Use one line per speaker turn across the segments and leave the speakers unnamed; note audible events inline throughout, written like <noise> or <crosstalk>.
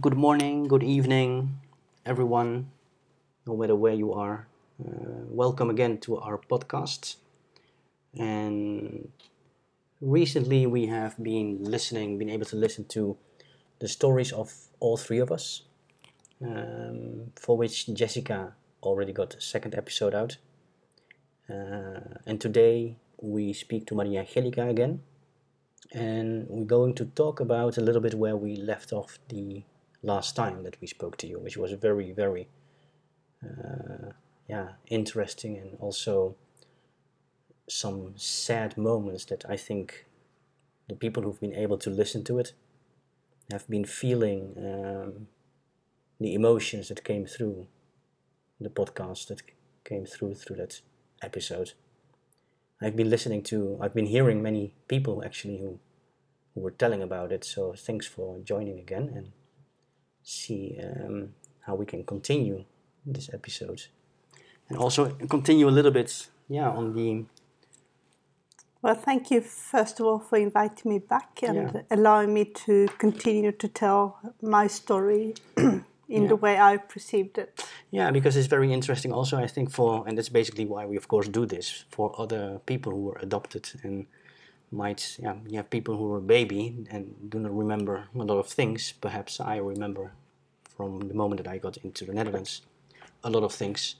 Good morning, good evening, everyone, no matter where you are. Uh, welcome again to our podcast. And recently we have been listening, been able to listen to the stories of all three of us, um, for which Jessica already got a second episode out. Uh, and today we speak to Maria Angelica again and we're going to talk about a little bit where we left off the last time that we spoke to you, which was very, very, uh, yeah, interesting and also some sad moments that I think the people who've been able to listen to it have been feeling um, the emotions that came through the podcast that came through through that episode. I've been listening to, I've been hearing many people actually who, who were telling about it. So thanks for joining again and see um, how we can continue this episode. And also continue a little bit, yeah, on the.
Well, thank you first of all for inviting me back and
Yeah.
allowing me to continue to tell my story <clears throat> in
Yeah.
the way I perceived it.
Yeah, because it's very interesting also, I think, for, and that's basically why we, of course, do this for other people who were adopted and might, yeah, you have people who were a baby and do not remember a lot of things. Perhaps I remember from the moment that I got into the Netherlands a lot of things.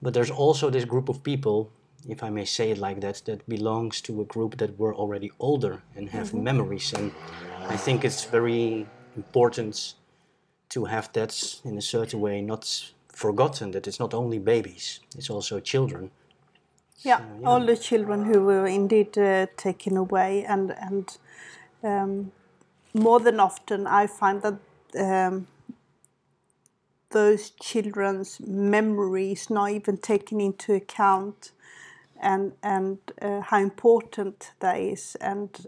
But there's also this group of people, if I may say it like that, that belongs to a group that were already older and have mm-hmm. memories. And I think it's very important to have that in a certain way not forgotten that it's not only babies, it's also children.
Yeah,
yeah.
all the children who were indeed uh, taken away, and and um, more than often, I find that um, those children's memories not even taken into account, and and uh, how important that is. And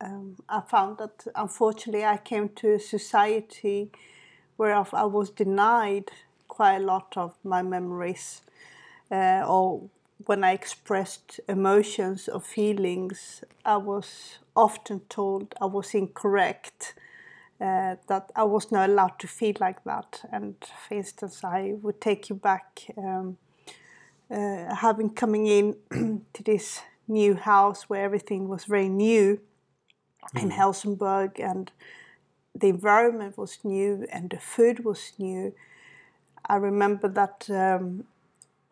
um, I found that unfortunately, I came to a society where I I was denied quite a lot of my memories, uh, or when I expressed emotions or feelings, I was often told I was incorrect, uh, that I was not allowed to feel like that. And for instance, I would take you back, um, uh, having coming in <clears throat> to this new house where everything was very new in Helsingborg and the environment was new and the food was new. I remember that um,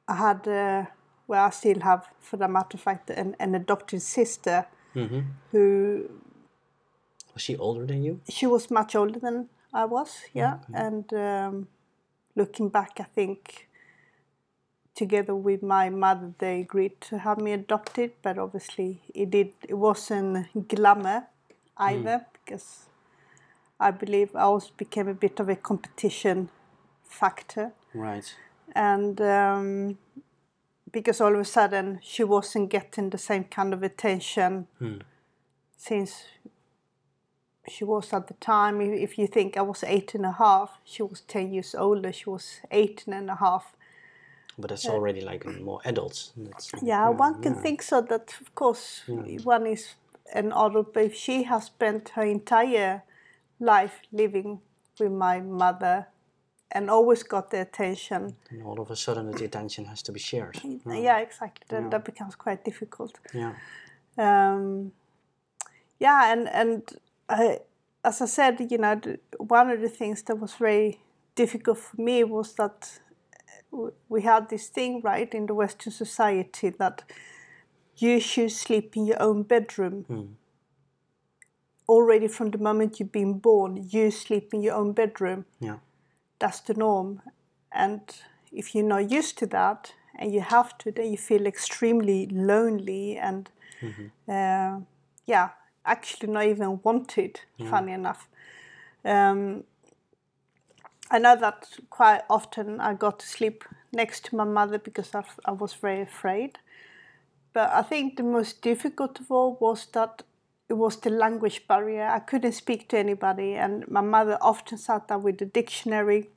I had, uh, well, I still have, for the matter of fact, an, an adopted sister who
Was she older than you?
she was much older than I was, yeah. And um, looking back, I think together with my mother, they agreed to have me adopted, but obviously it did. It wasn't glamour either because I believe I also became a bit of a competition factor
Right.
and um, because all of a sudden she wasn't getting the same kind of attention hmm. since she was at the time. If, you think i was eight and a half she was 10 years older she was 18 and a half.
But that's uh, already like more adults. That's,
yeah, hmm, one can think so that of course hmm. one is an adult but if she has spent her entire life living with my mother and always got the attention
And all of a sudden, the attention has to be shared. Mm.
yeah exactly then that becomes quite difficult
Yeah.
um, yeah, and and I, as I said, you know, one of the things that was very difficult for me was that uh, we had this thing right in the Western society that you should sleep in your own bedroom. Hmm. Already from the moment you've been born, you sleep in your own bedroom.
Yeah.
That's the norm, and if you're not used to that and you have to, then you feel extremely lonely and uh, yeah, actually not even wanted. Funny enough, um, I know that quite often I got to sleep next to my mother because I, I was very afraid. But I think the most difficult of all was that it was the language barrier. I couldn't speak to anybody, and my mother often sat there with the dictionary.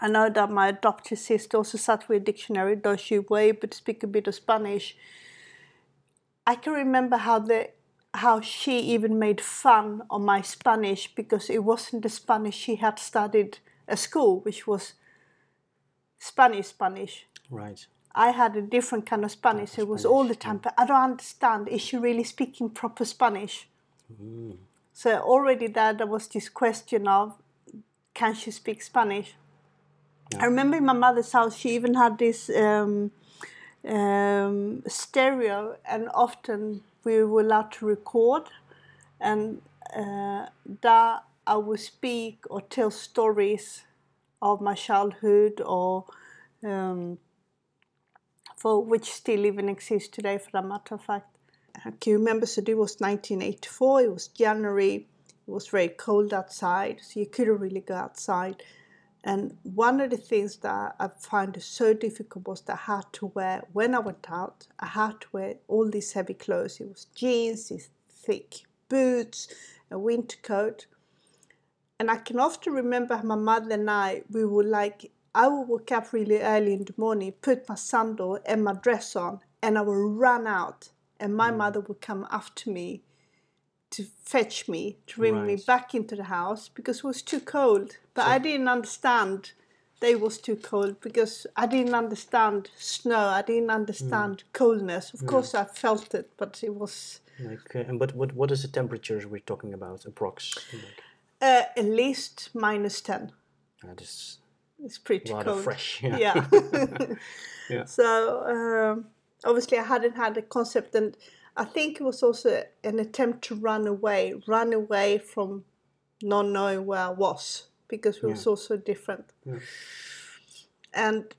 I know that my adopted sister also sat with a dictionary, though she able to speak a bit of Spanish. I can remember how the how she even made fun of my Spanish because it wasn't the Spanish she had studied at school, which was Spanish Spanish.
Right.
I had a different kind of Spanish. It was all the time, but I don't understand. Is she really speaking proper Spanish? So already there, there was this question of, can she speak Spanish? I remember in my mother's house, she even had this um, um, stereo, and often we were allowed to record, and uh, that I would speak or tell stories of my childhood or um, for which still even exists today for that matter of fact. I can remember so it was 1984, it was January, it was very cold outside, so you couldn't really go outside. And one of the things that I found so difficult was that I had to wear, when I went out, I had to wear all these heavy clothes. It was jeans, these thick boots, a winter coat. And I can often remember my mother and I, we would like, I would wake up really early in the morning, put my sandal and my dress on, and I would run out. And my mother would come after me to fetch me, to bring me back into the house because it was too cold. But I didn't understand that it was too cold because I didn't understand snow. I didn't understand coldness. Of course, I felt it, but it was
Like, uh, and but what what is the temperatures we're talking about? Approx.
Uh, at least minus 10.
that is
It's pretty
rather
cold.
fresh. Yeah.
Yeah. <laughs> <laughs>
Yeah.
So um, obviously, I hadn't had a concept, and I think it was also an attempt to run away, run away from not knowing where I was because it was
Yeah.
also different.
Yeah.
And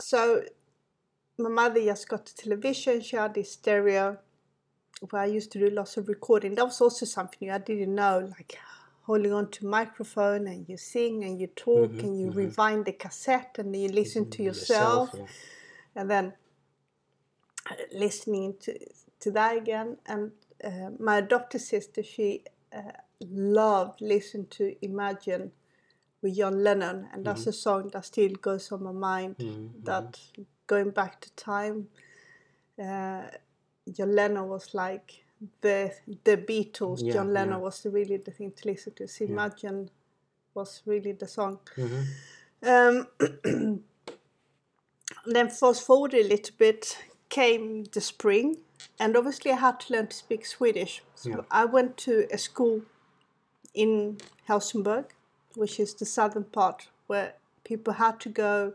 so my mother just got the television. She had this stereo where I used to do lots of recording. That was also something I didn't know, like holding on to microphone and you sing and you talk
Mhm,
and you
mhm.
rewind the cassette and you listen to yourself,
yeah.
and then uh, listening to to that again. And uh, my adopted sister, she uh, loved listen to Imagine with John Lennon, and that's a song that still goes on my mind.
Mhm,
That going back to time, uh, John Lennon was like the the Beatles.
Yeah,
John Lennon
yeah.
was really the thing to listen to. Imagine was really the song.
mhm.
Um, <clears throat> then fast forward a little bit, came the spring, and obviously I had to learn to speak Swedish. So
Yeah.
I went to a school in Helsingborg, which is the southern part, where people had to go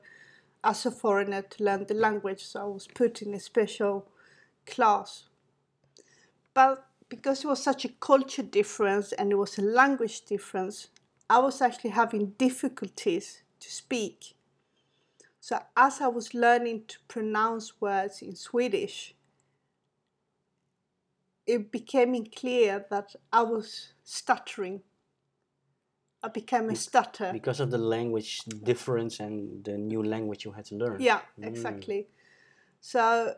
as a foreigner to learn the language. So I was put in a special class. But because it was such a culture difference and it was a language difference, I was actually having difficulties to speak. So as I was learning to pronounce words in Swedish, it became clear that I was stuttering. I became a stutter.
Because of the language difference and the new language you had to learn.
Yeah, mm. exactly. So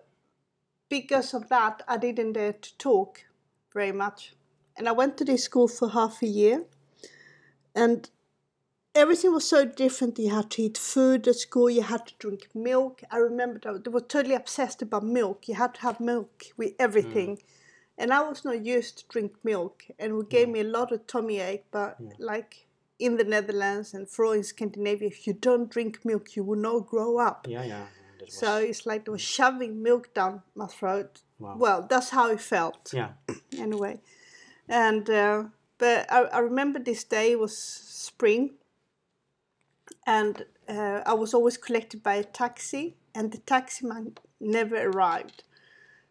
because of that, I didn't dare to talk very much. And I went to this school for half a year, and everything was so different. You had to eat food at school, you had to drink milk. I remember that they were totally obsessed about milk. You had to have milk with everything. Mm. And I was not used to drink milk, and it gave mm. me a lot of tummy ache. But mm. like in the Netherlands and for all in Scandinavia, if you don't drink milk, you will not grow up.
Yeah, yeah. Was,
So it's like they were shoving milk down my throat.
Wow.
Well, that's how it felt
yeah. <clears throat>
anyway. And uh, but I, I remember this day was spring, and uh, I was always collected by a taxi, and the taxi man never arrived.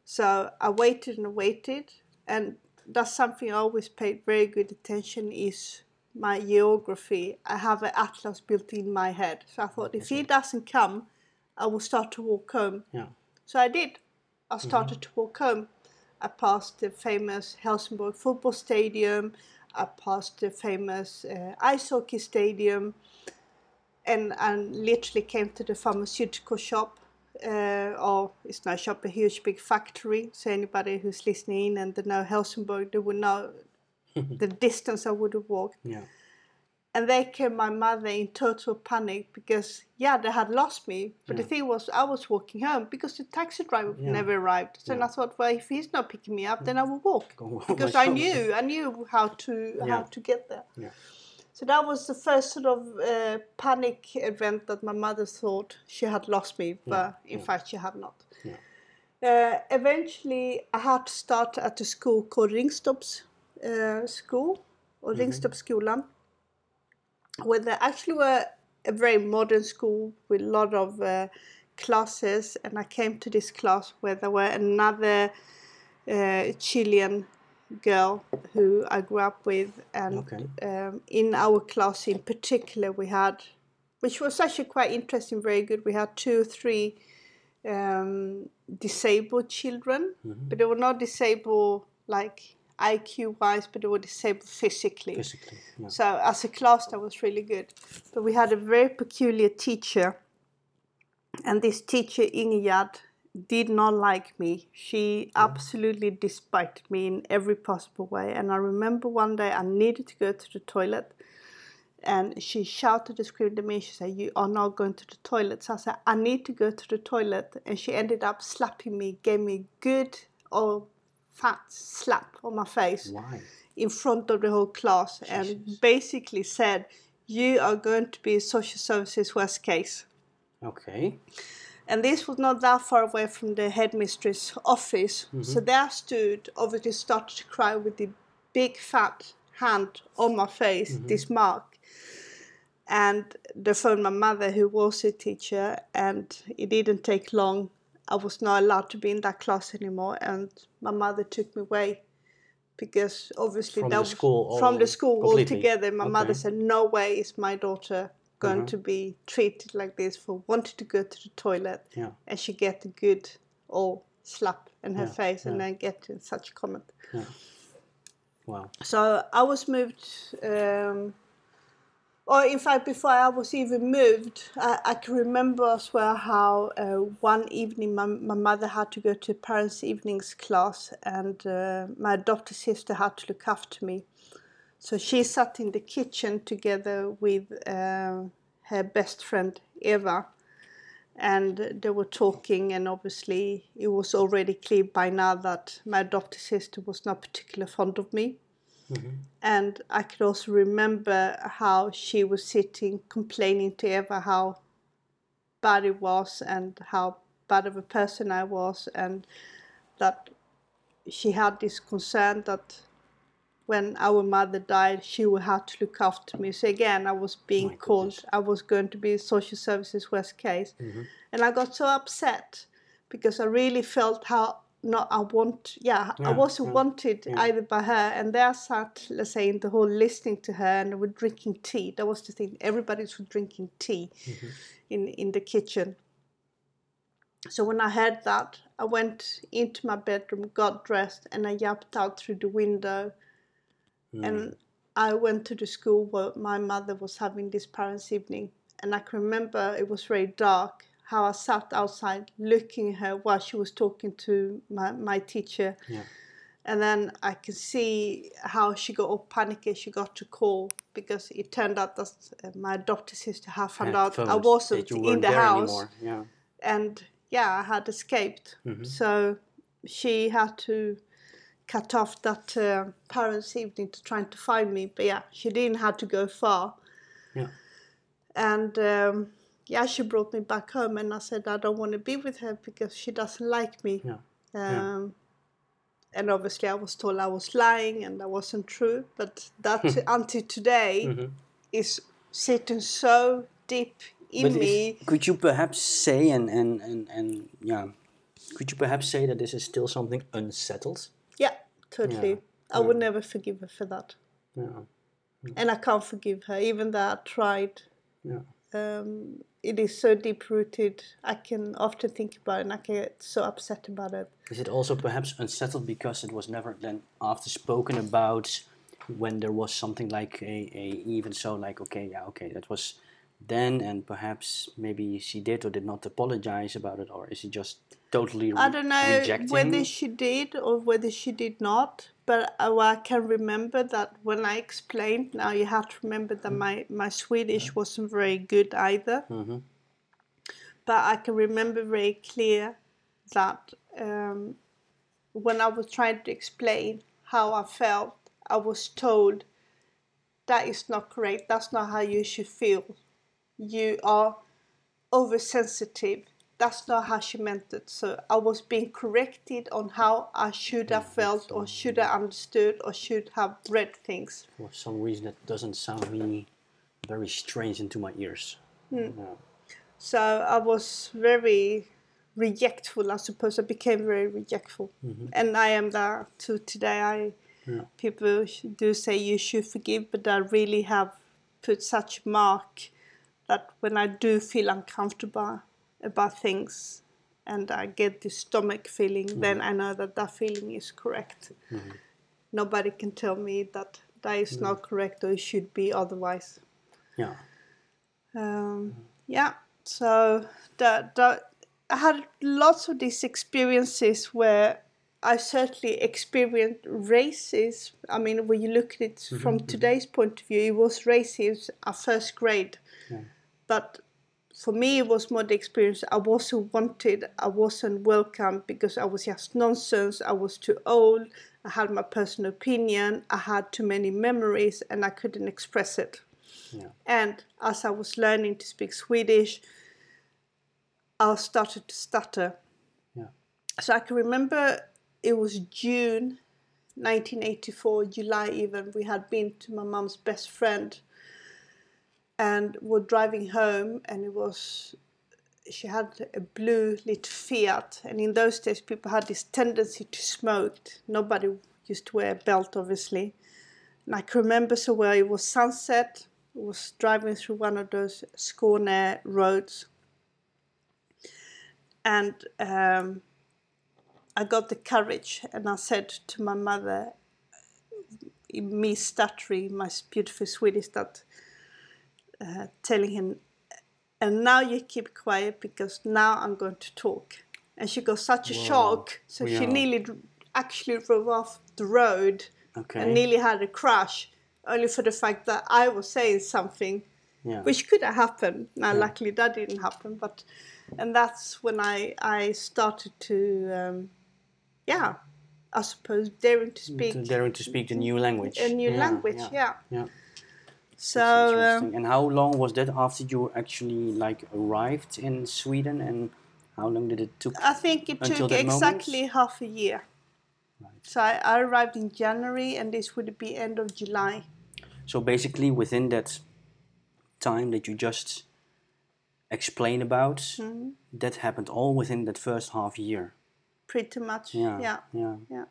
So I waited and waited, and that's something I always paid very good attention is my geography. I have an atlas built in my head, so I thought if he doesn't come, I will start to walk home.
Yeah.
So I did. I started to walk home. I passed the famous Helsingborg football stadium. I passed the famous uh, ice hockey stadium, and I literally came to the pharmaceutical shop. Uh, or it's not a shop, a huge big factory. So anybody who's listening and they know Helsingborg, they would know <laughs> the distance I would have walked.
Yeah.
And they came my mother in total panic because yeah they had lost me but the thing was i was walking home because the taxi driver
Yeah.
never arrived. So
Yeah.
i thought well if he's not picking me up then i will walk <laughs> because i knew i knew how to how to get there.
Yeah.
so that was the first sort of uh, panic event that my mother thought she had lost me but in fact she had not.
Yeah.
uh, eventually i had to start at a school called ringstops uh, school or ringstops Ringstorpsskolan where there actually were a very modern school with a lot of uh, classes and i came to this class where there were another uh, chilean girl who i grew up with and
Okay.
um, in our class in particular we had which was actually quite interesting very good we had two or three um, disabled children but they were not disabled like iq wise but they were disabled physically
Physically. Yeah.
so as a class, that was really good. But we had a very peculiar teacher, and this teacher Ingegerd did not like me. She absolutely despised me in every possible way. And I remember one day I needed to go to the toilet, and she shouted and screamed at me. She said, "You are not going to the toilet." So I said, "I need to go to the toilet," and she ended up slapping me, gave me good old fat slap on my face
Why?
in front of the whole class and basically said, You are going to be social services worst case.
Okay.
And this was not that far away from the headmistress' office. So mm-hmm. there I stood, obviously started to cry with the big fat hand on my face, mm-hmm. this mark. And they phoned my mother, who was a teacher, and it didn't take long. I was not allowed to be in that class anymore, and my mother took me away because obviously
From
that
the
was-
school
from the school
completely?
altogether. My mother said, "No way is my daughter going
Uh-huh.
to be treated like this for wanting to go to the toilet."
Yeah.
and she get a good old slap in her
Yeah,
face and
yeah.
then get such a comment.
Wow.
So I was moved, um, or in fact, before I was even moved, I, I can remember as well how uh, one evening my, my mother had to go to parents' evenings class, and uh, my adopted sister had to look after me. So she sat in the kitchen together with uh, her best friend Eva, and they were talking. And obviously, it was already clear by now that my adopted sister was not particularly fond of me. Mm-hmm. And I could also remember how she was sitting complaining to Eva how bad it was and how bad of a person I was, and that she had this concern that when our mother died, she would have to look after me. So again, I was being
My
called,
goodness.
I was going to be social services worst case. Mm-hmm. And I got so upset because I really felt how not I want, yeah, I wasn't
yeah,
wanted
yeah.
either by her. And there I sat, let's say, in the hall listening to her and we're drinking tea. That was the thing, everybody was drinking tea
Mm-hmm.
in, in the kitchen. So when I heard that, I went into my bedroom, got dressed, and I yapped out through the window. And I went to the school where my mother was having this parents' evening. And I can remember it was very dark, how I sat outside looking at her while she was talking to my, my teacher.
Yeah.
And then I can see how she got all panicky. She got to call because it turned out that uh, my adopted sister had found
Had
out I wasn't in the house
Yeah.
and yeah, I had escaped.
Mm-hmm.
So she had to cut off that uh, parents' evening to trying to find me. But yeah, she didn't have to go far.
Yeah.
And um, yeah, she brought me back home, and I said I don't want to be with her because she doesn't like me.
Yeah.
Um, And obviously, I was told I was lying, and that wasn't true. But that <laughs> until today
Mm-hmm.
is sitting so deep in
But
me.
if, could you perhaps say and, and, and, and yeah, could you perhaps say that this is still something unsettled?
Yeah, totally. I would never forgive her for that.
Yeah.
And I can't forgive her, even though I tried.
Yeah.
Um, it is so deep rooted. I can often think about it and I can get so upset about it.
Is it also perhaps unsettled because it was never then after spoken about when there was something like a, a even so like okay yeah okay that was then and perhaps maybe she did or did not apologize about it or is she just totally
I don't know
rejecting
whether she did or whether she did not, but uh, I can remember that when I explained. Now you have to remember that my my Swedish wasn't very good either.
Mm-hmm.
But I can remember very clear that um, when I was trying to explain how I felt, I was told that is not correct. That's not how you should feel. You are oversensitive. That's not how she meant it. So I was being corrected on how I should have felt, or should have understood, or should have read things.
For some reason, that doesn't sound really very strange into my ears.
Hmm.
No.
So I was very rejectful. I suppose I became very rejectful, and I am that too today. I
Yeah.
people do say you should forgive, but I really have put such mark that when I do feel uncomfortable about things and I get this stomach feeling, mm-hmm. then I know that that feeling is correct. Mm-hmm. Nobody can tell me that that is not mm-hmm. correct or it should be otherwise.
Yeah.
Um, yeah, so that, that I had lots of these experiences where I certainly experienced racism. I mean, when you look at it from today's point of view, it was racism at first grade. But for me, it was more the experience I wasn't wanted, I wasn't welcome because I was just nonsense, I was too old, I had my personal opinion, I had too many memories, and I couldn't express it.
Yeah.
And as I was learning to speak Swedish, I started to stutter.
Yeah.
So I can remember it was June 1984, July even, we had been to my mom's best friend and we were driving home and it was she had a blue lit Fiat and in those days people had this tendency to smoke. Nobody used to wear a belt obviously. And I can remember so well it was sunset, I was driving through one of those Skåne roads and um, I got the courage and I said to my mother, me stuttering my beautiful Swedish, that uh, telling him, and now you keep quiet because now I'm going to talk. And she got such a
Wow.
shock, so
Yeah.
she nearly actually drove off the road
Okay.
and nearly had a crash, only for the fact that I was saying something
yeah.
which could have happened. Now, luckily, that didn't happen. But and that's when I I started to, um, yeah, I suppose daring to speak
daring to speak the new language.
a new
Yeah,
language. Yeah.
Yeah.
So um,
and how long was that after you actually like arrived in Sweden, and how long did it took?
I think it took
that moment?
exactly half a year. So I, I arrived in January, and this would be end of July.
So basically, within that time that you just explained about,
Mm-hmm.
that happened all within that first half year.
Pretty much.
Yeah.
Yeah.
Yeah.
Yeah.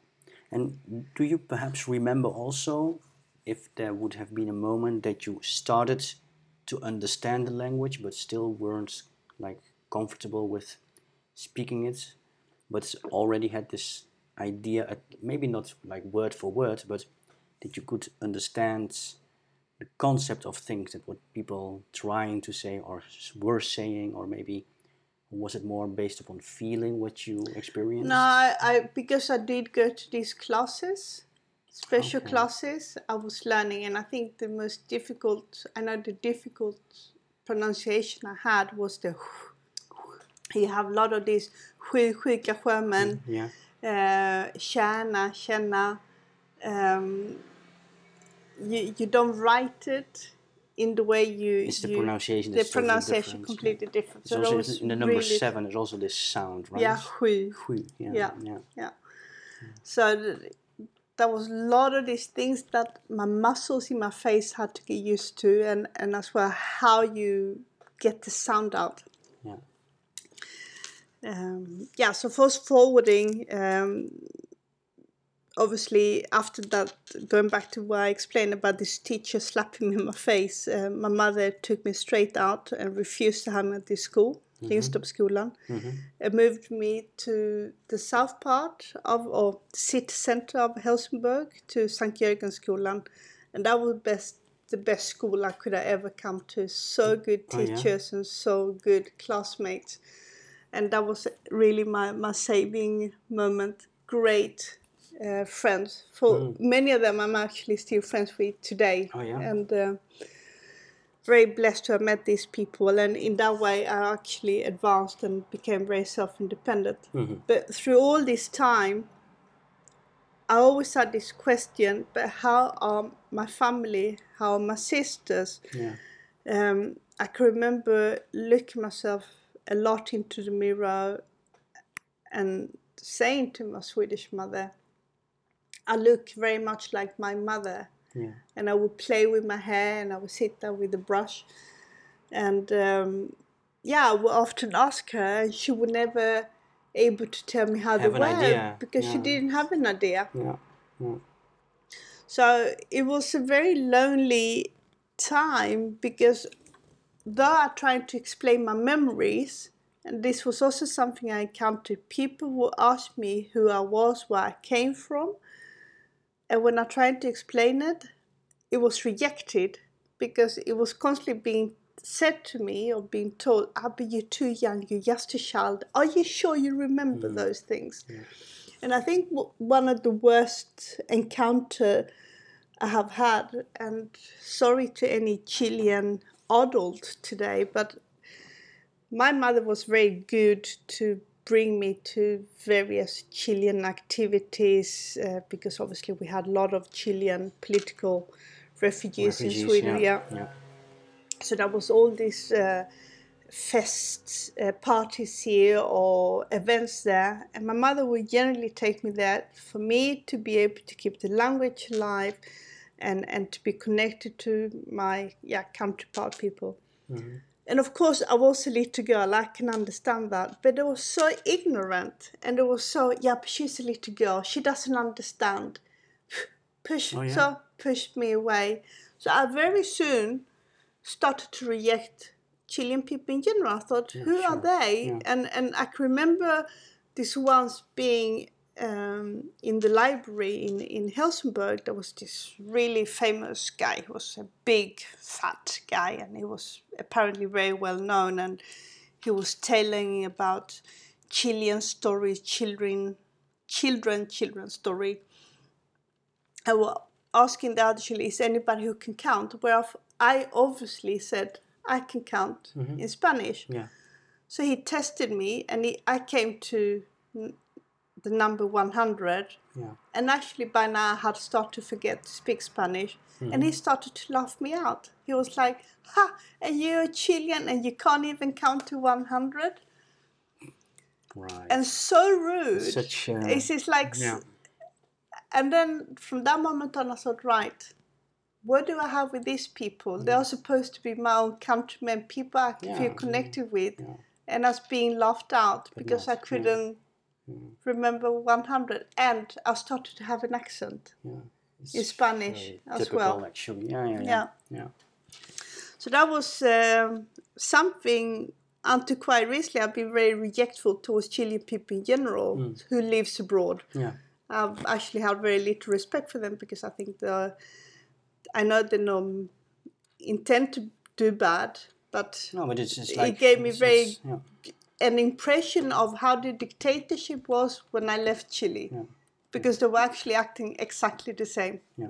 And do you perhaps remember also if there would have been a moment that you started to understand the language but still weren't like comfortable with speaking it, but already had this idea, maybe not like word for word, but that you could understand the concept of things that what people trying to say or were saying, or maybe was it more based upon feeling what you experienced?
No, I, I because I did go to these classes, special
Okay.
classes. I was learning, and I think the most difficult, I know the difficult pronunciation I had was the. You have a lot of these sju, sjuka sjömän,
Yeah.
uh, tjäna, känna. Um, you, you don't write it in the way you.
It's the
you-
pronunciation
The pronunciation
different.
completely different.
It's
So
also in the number
really,
seven. There's also this sound, right?
Yeah, sju.
Hui, Yeah.
Yeah.
yeah.
Yeah. So th- there was a lot of these things that my muscles in my face had to get used to, and, and as well how you get the sound out.
Yeah.
Um, yeah, so fast forwarding, um, obviously after that, going back to what I explained about this teacher slapping me in my face, uh, my mother took me straight out and refused to have me at this school, Lindstopskolan, and moved me to the south part of, or city center of Helsingborg, to St. Jörgenskolan, and that was best the best school I could have ever come to. So mm. good
Oh, yeah?
teachers and so good classmates and that was really my, my saving moment. Great uh, friends. For mm. many of them, I'm actually still friends with today.
Oh, yeah?
And uh, very blessed to have met these people. And in that way, I actually advanced and became very self-independent. But through all this time, I always had this question: But how are my family? How are my sisters?
Yeah.
um, I can remember looking myself a lot into the mirror and saying to my Swedish mother, I look very much like my mother.
Yeah.
And I would play with my hair and I would sit there with a brush. And um, yeah, I would often ask her, and she would never able to tell me how
Have
they were because she didn't have an idea.
Yeah. Yeah.
So it was a very lonely time because though I tried to explain my memories, and this was also something I encountered, people would ask me who I was, where I came from. And when I tried to explain it, it was rejected because it was constantly being said to me or being told, Abby, you're too young, you're just a child. Are you sure you remember mm. those things? And I think w- one of the worst encounter I have had, and sorry to any Chilean adult today, but my mother was very good to bring me to various Chilean activities uh, because obviously we had a lot of Chilean political refugees, in Sweden.
yeah.
yeah
Yeah.
so there was all these uh, fests, uh, parties here or events there, and my mother would generally take me there for me to be able to keep the language alive, and and to be connected to my yeah counterpart people. And of course, I was a little girl. I can understand that, but I was so ignorant, and it was so yeah. She's a little girl. She doesn't understand. Push
Oh, yeah?
so pushed me away. So I very soon started to reject Chilean people in general. I thought, who are they?
Yeah.
And and I can remember this once being um, in the library in, in Helsingborg. There was this really famous guy. He was a big, fat guy, and he was apparently very well known. And he was telling about Chilean stories, children, children, children story. I was asking the other Chile, is anybody who can count? Where I obviously said, I can count in Spanish.
Yeah.
So he tested me, and he, I came to the number 100.
Yeah.
And actually, by now, I had started to forget to speak Spanish. And he started to laugh me out. He was like, Ha, and you're a Chilean and you can't even count to 100?
Right.
And so rude.
Such. Uh,
it's just like,
yeah.
and then from that moment on, I thought, right, what do I have with these people? They are supposed to be my own countrymen, people I can
Mm. Yeah,
feel
yeah,
connected with.
yeah.
And I was being laughed out because I
not, yeah.
couldn't remember 100. And I started to have an accent.
yeah.
In Spanish as
typical,
well.
Actually. Yeah. Yeah. Yeah.
Yeah.
yeah.
So that was um, something until quite recently I've been very rejectful towards Chilean people in general
Mm.
who lives abroad.
Yeah.
I've actually had very little respect for them because I think the I know they don't intend to do bad, but
No, but it's just
It
like
gave me very-
yeah.
An impression of how the dictatorship was when I left Chile.
Yeah.
Because they were actually acting exactly the same.
Yeah,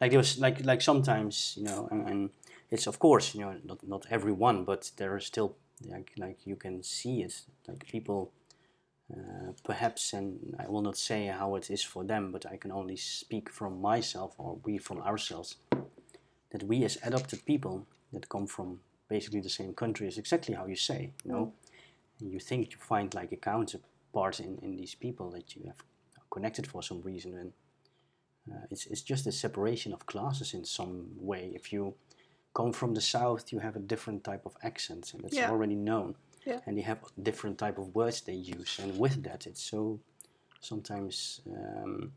like there was like like sometimes you know and, and it's of course you know not not everyone but there are still like like you can see it like people uh, perhaps and I will not say how it is for them but I can only speak from myself or we from ourselves that we as adopted people that come from basically the same country is exactly how you say you know and you think you find like a counterpart in, in these people that you have connected for some reason and uh, it's, it's just a separation of classes in some way. If you come from the south, you have a different type of accent, and that's
Yeah.
already known.
Yeah.
And you have different type of words they use, and with that, it's so sometimes um,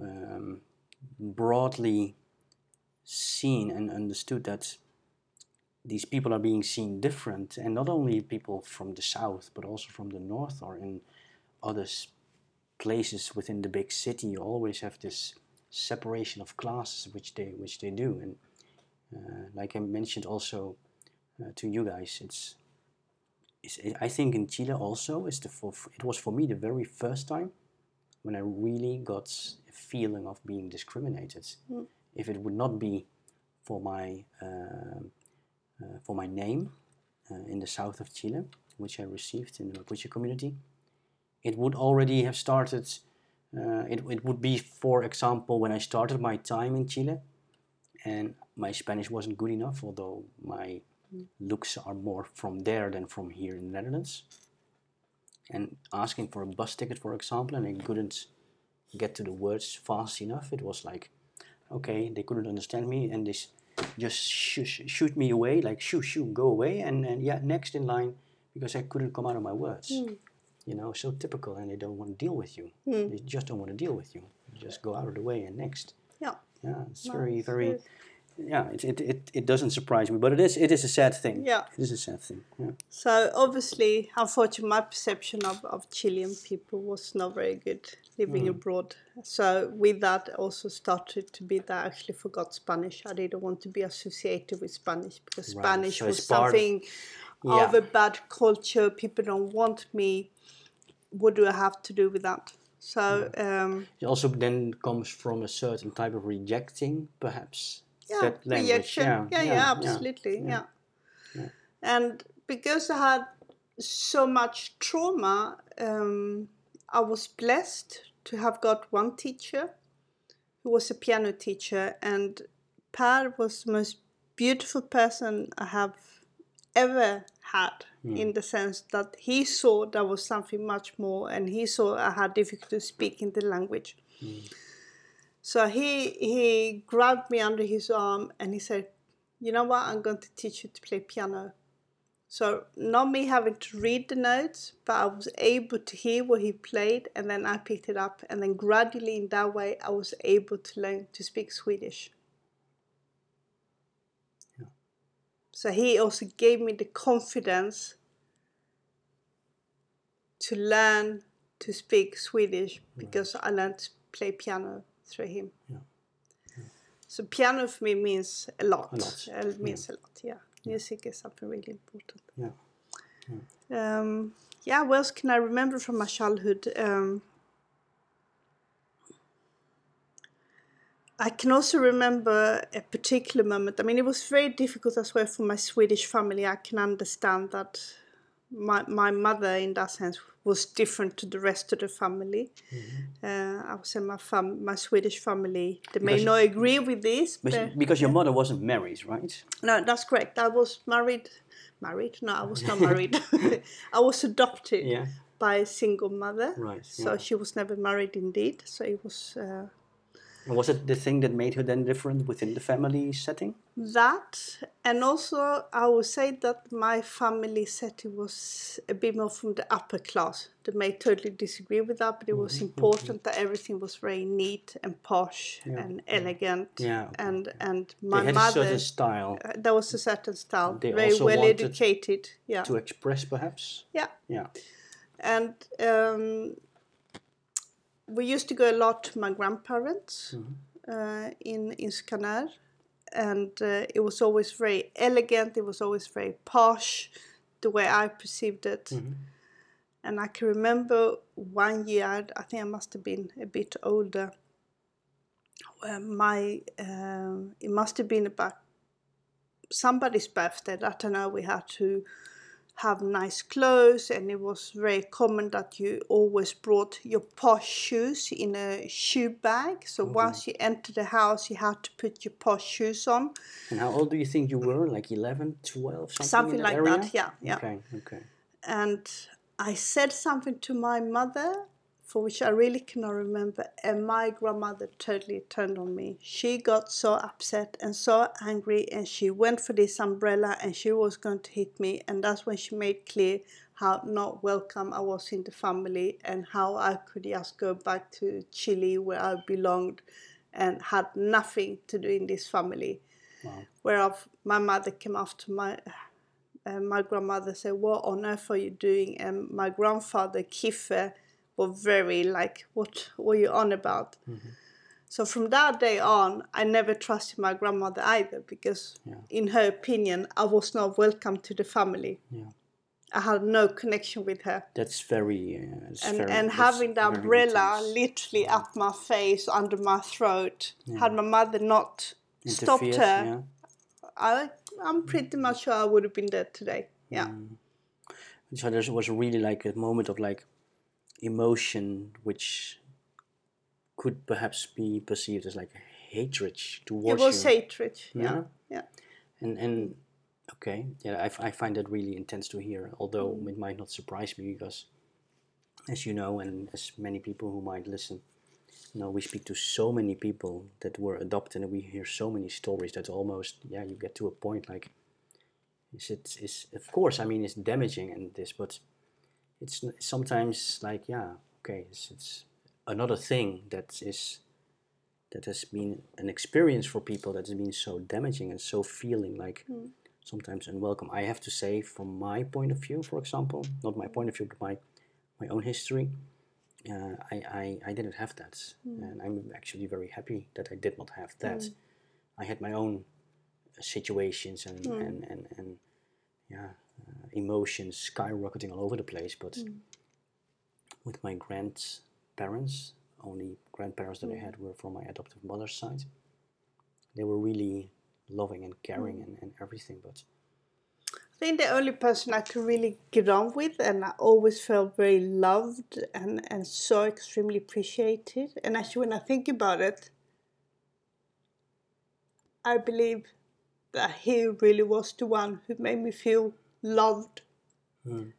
um, broadly seen and understood that these people are being seen different, and not only people from the south, but also from the north or in other places within the big city. You always have this separation of classes, which they which they do, and uh, like I mentioned also uh, to you guys, it's, it's I think in Chile also is the for, it was for me the very first time when I really got a feeling of being discriminated. If it would not be for my uh, for my name uh, in the south of Chile, which I received in the Mapuche community, it would already have started. Uh, it, it would be, for example, when I started my time in Chile, and my Spanish wasn't good enough, although my looks are more from there than from here in the Netherlands. And asking for a bus ticket, for example, and I couldn't get to the words fast enough. It was like, okay, they couldn't understand me, and this just sh- shoot me away, like shoo shoo, go away, and, and yeah, next in line because I couldn't come out of my words. Hmm. You know, so typical, and they don't want to deal with you. Hmm. They just don't want to deal with you. Just go out of the way and next.
Yeah.
Yeah, it's very, very.
good.
Yeah, it, it, it, it doesn't surprise me, but it is it is a sad thing.
Yeah.
it is a sad thing. Yeah,
So obviously, unfortunately, my perception of, of Chilean people was not very good living abroad. So with that, also started to be that I actually forgot Spanish. I didn't want to be associated with Spanish because
Right,
Spanish
so
was something of a bad culture. People don't want me. What do I have to do with that? So um,
it also then comes from a certain type of rejecting, perhaps.
yeah, reaction.
Yeah,
Yeah, yeah,
yeah,
absolutely.
yeah.
Yeah. And because I had so much trauma, um, I was blessed to have got one teacher who was a piano teacher, and Per was the most beautiful person I have ever had hmm. in the sense that he saw there was something much more and he saw I had difficulty speaking the language. Hmm. So he he grabbed me under his arm and he said, "You know what? I'm going to teach you to play piano." So not me having to read the notes, but I was able to hear what he played, and then I picked it up, and then gradually in that way, I was able to learn to speak Swedish. So he also gave me the confidence to learn to speak Swedish because I learned to play piano through him. So piano for me means a lot.
A lot,
It means a lot. Yeah, music is something really important.
Yeah.
Um, yeah, what else can I remember from my childhood? Um, I can also remember a particular moment. I mean, it was very difficult as well for my Swedish family. I can understand that my, my mother, in that sense, was different to the rest of the family. Uh, I would say my fam- my Swedish family, they may
Because-
not agree with this,
But because your mother wasn't married, right?
no, that's correct. I was married. Married? No, I was not married. <laughs> <laughs> I was adopted
Yeah.
by a single mother.
Right,
So
yeah.
she was never married, indeed. So it was uh,
was it the thing that made her then different within the family setting?
that, and also I would say that my family setting was a bit more from the upper class. They may totally disagree with that, but it was important that everything was very neat and posh and elegant.
Yeah,
And and
They
my
had a certain style
uh, there was a certain style,
They
very well educated. Yeah.
to express, perhaps.
Yeah.
Yeah.
and um, we used to go a lot to my grandparents uh, in in Skanör, and uh, it was always very elegant. It was always very posh, the way I perceived it. And I can remember one year, I'd- I think I must have been a bit older. My um, it must have been about somebody's birthday. I don't know. We had to have nice clothes, and it was very common that you always brought your posh shoes in a shoe bag. So mm-hmm. once you enter the house, you had to put your posh shoes on.
And how old do you think you were? Like 11, 12, something,
Something
in
like
area?
that, yeah, yeah.
Okay, okay.
and I said something to my mother for which I really cannot remember, and my grandmother totally turned on me. She got so upset and so angry, and she went for this umbrella and she was going to hit me, and that's when she made clear how not welcome I was in the family and how I could just go back to Chile where I belonged and had nothing to do in this family. Whereof my mother came after my and my grandmother said, "What on earth are you doing?" And my grandfather Kiffe was very like, "What were you on about?" So from that day on, I never trusted my grandmother either because, in her opinion, I was not welcome to the family.
Yeah.
I had no connection with her.
That's very. Uh, it's
And,
very,
and having the umbrella
intense.
literally up my face, under my throat, had my mother not stopped her,
yeah.
I, I'm pretty much sure I would have been dead today. Yeah.
Mm. So there was really like a moment of like emotion, which could perhaps be perceived as like hatred towards
It was
you.
hatred. Yeah.
Yeah?
Yeah.
And and okay, yeah, I, f- I find that really intense to hear. Although mm. it might not surprise me because, as you know, and as many people who might listen, you know, we speak to so many people that were adopted, and we hear so many stories that almost yeah, you get to a point like, is it is of course I mean it's damaging and this, but it's sometimes like yeah, okay, it's, it's another thing that is that has been an experience for people that has been so damaging and so feeling like sometimes unwelcome. I have to say, from my point of view, for example, not my point of view, but my my own history, uh, I, I I didn't have that, and I'm actually very happy that I did not have that. I had my own uh, situations and and and, and yeah, uh, emotions skyrocketing all over the place, but mm. with my grandparents, only grandparents that I mm. had were from my adoptive mother's side. They were really loving and caring mm. and, and everything, but
I think the only person I could really get on with, and I always felt very loved and, and so extremely appreciated. And actually, when I think about it, I believe that he really was the one who made me feel loved. Hmm.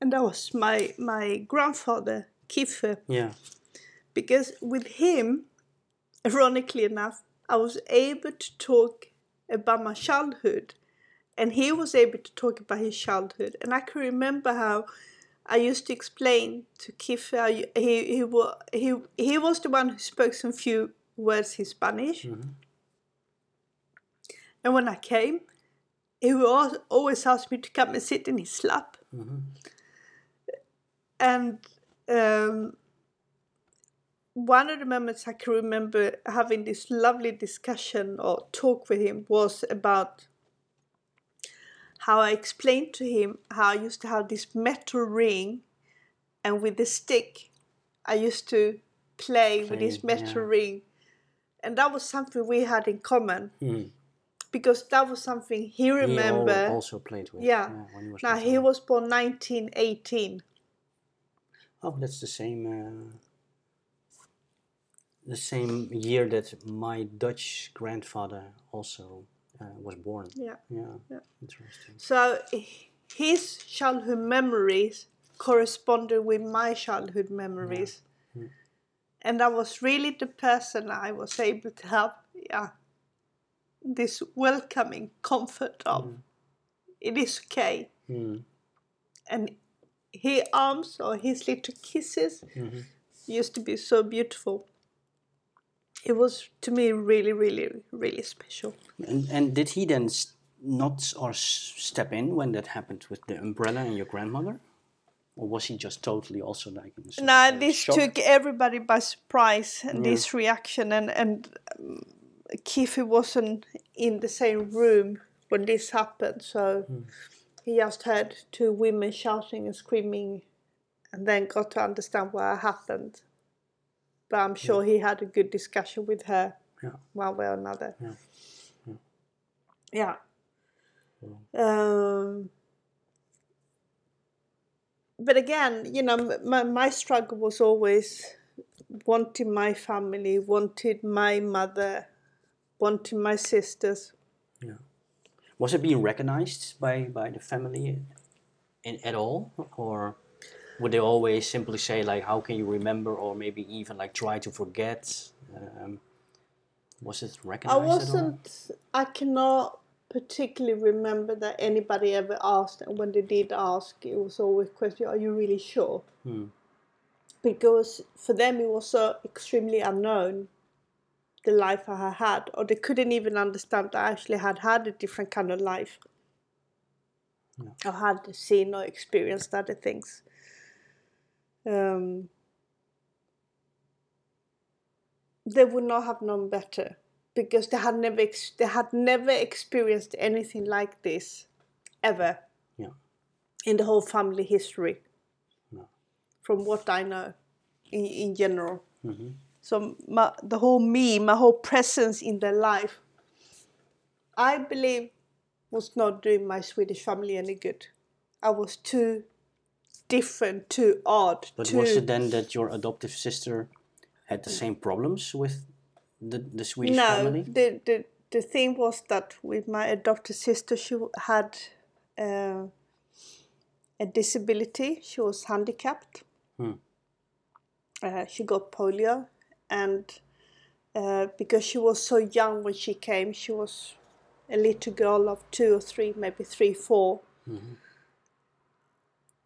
And that was my, my grandfather, Kiefer
yeah,
because with him, <laughs> ironically enough, I was able to talk about my childhood, and he was able to talk about his childhood. And I can remember how I used to explain to Kiefer. He he was he he was the one who spoke some few words in Spanish, mm-hmm. and when I came, he always asked me to come and sit in his lap. And um, one of the moments I can remember having this lovely discussion or talk with him was about how I explained to him how I used to have this metal ring, and with the stick, I used to play with this metal
yeah.
ring, and that was something we had in common because that was something he
he
remembered.
also played with.
Yeah.
when he was
Now he was born 1918.
Oh, that's the same. Uh, the same year that my Dutch grandfather also uh, was born.
Yeah.
Yeah.
Yeah.
Interesting.
So his childhood memories corresponded with my childhood memories. And I was really the person I was able to help. yeah, this welcoming comfort of it is okay.
Mm.
And his arms or his little kisses used to be so beautiful. It was to me really, really, really special.
And, and did he then s- not or s- step in when that happened with the umbrella and your grandmother? Or was he just totally also like in some
Now
sort of
this
shock?
took everybody by surprise, and this reaction, and and um, Keefe wasn't in the same room when this happened, so he just heard two women shouting and screaming, and then got to understand what happened. But I'm sure he had a good discussion with her,
Yeah.
one way or another.
Yeah.
Yeah. Um, but again, you know, my, my struggle was always wanting my family, wanted my mother, wanting my sisters.
Was it being recognized by, by the family in, at all? Or would they always simply say, like, how can you remember? Or maybe even like try to forget? Um, was it
I
recognized all?
wasn't, I cannot particularly remember that anybody ever asked, and when they did ask, it was always a question, are you really sure?
Hmm.
Because for them it was so extremely unknown, the life I had had, or they couldn't even understand that I actually had had a different kind of life. I had seen or experienced other things. Um, they would not have known better because they had never ex- they had never experienced anything like this ever.
Yeah.
in the whole family history.
No.
From what I know, in, in general.
hmm
So my, the whole me, my whole presence in their life, I believe was not doing my Swedish family any good. I was too different, too odd.
But
too,
was it then that your adoptive sister had the same problems with the, the Swedish
no,
family?
the, the the thing was that with my adopted sister, she had uh, a disability. She was handicapped.
Hmm.
Uh, she got polio, and uh, because she was so young when she came, she was a little girl of two or three, maybe three, four.
Mhm.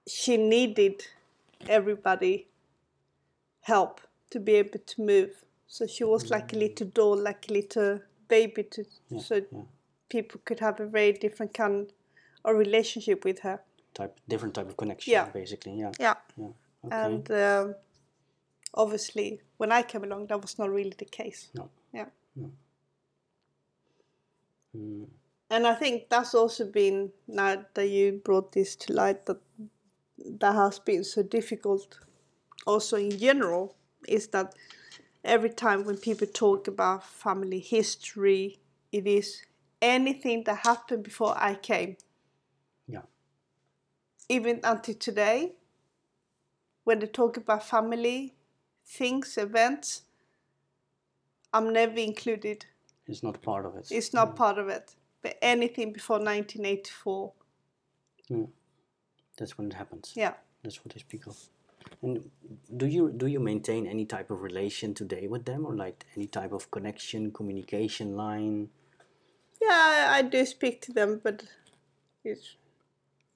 She needed everybody help to be able to move. So she was like a little doll, like a little baby, to,
Yeah,
so
yeah.
people could have a very different kind of relationship with her.
Type different type of connection,
Yeah.
basically. Yeah.
Yeah.
Yeah. Okay.
And um, obviously, when I came along, that was not really the case.
No.
Yeah.
Mm.
And I think that's also been now that you brought this to light that that has been so difficult. Also, in general, is that every time when people talk about family history, it is anything that happened before I came.
Yeah.
Even until today, when they talk about family things, events, I'm never included.
It's not part of it.
It's not mm. part of it. But anything before 1984, Yeah.
That's when it happens.
yeah.
That's what they speak of. And do you do you maintain any type of relation today with them, or like any type of connection, communication line?
Yeah, I, I do speak to them, but it's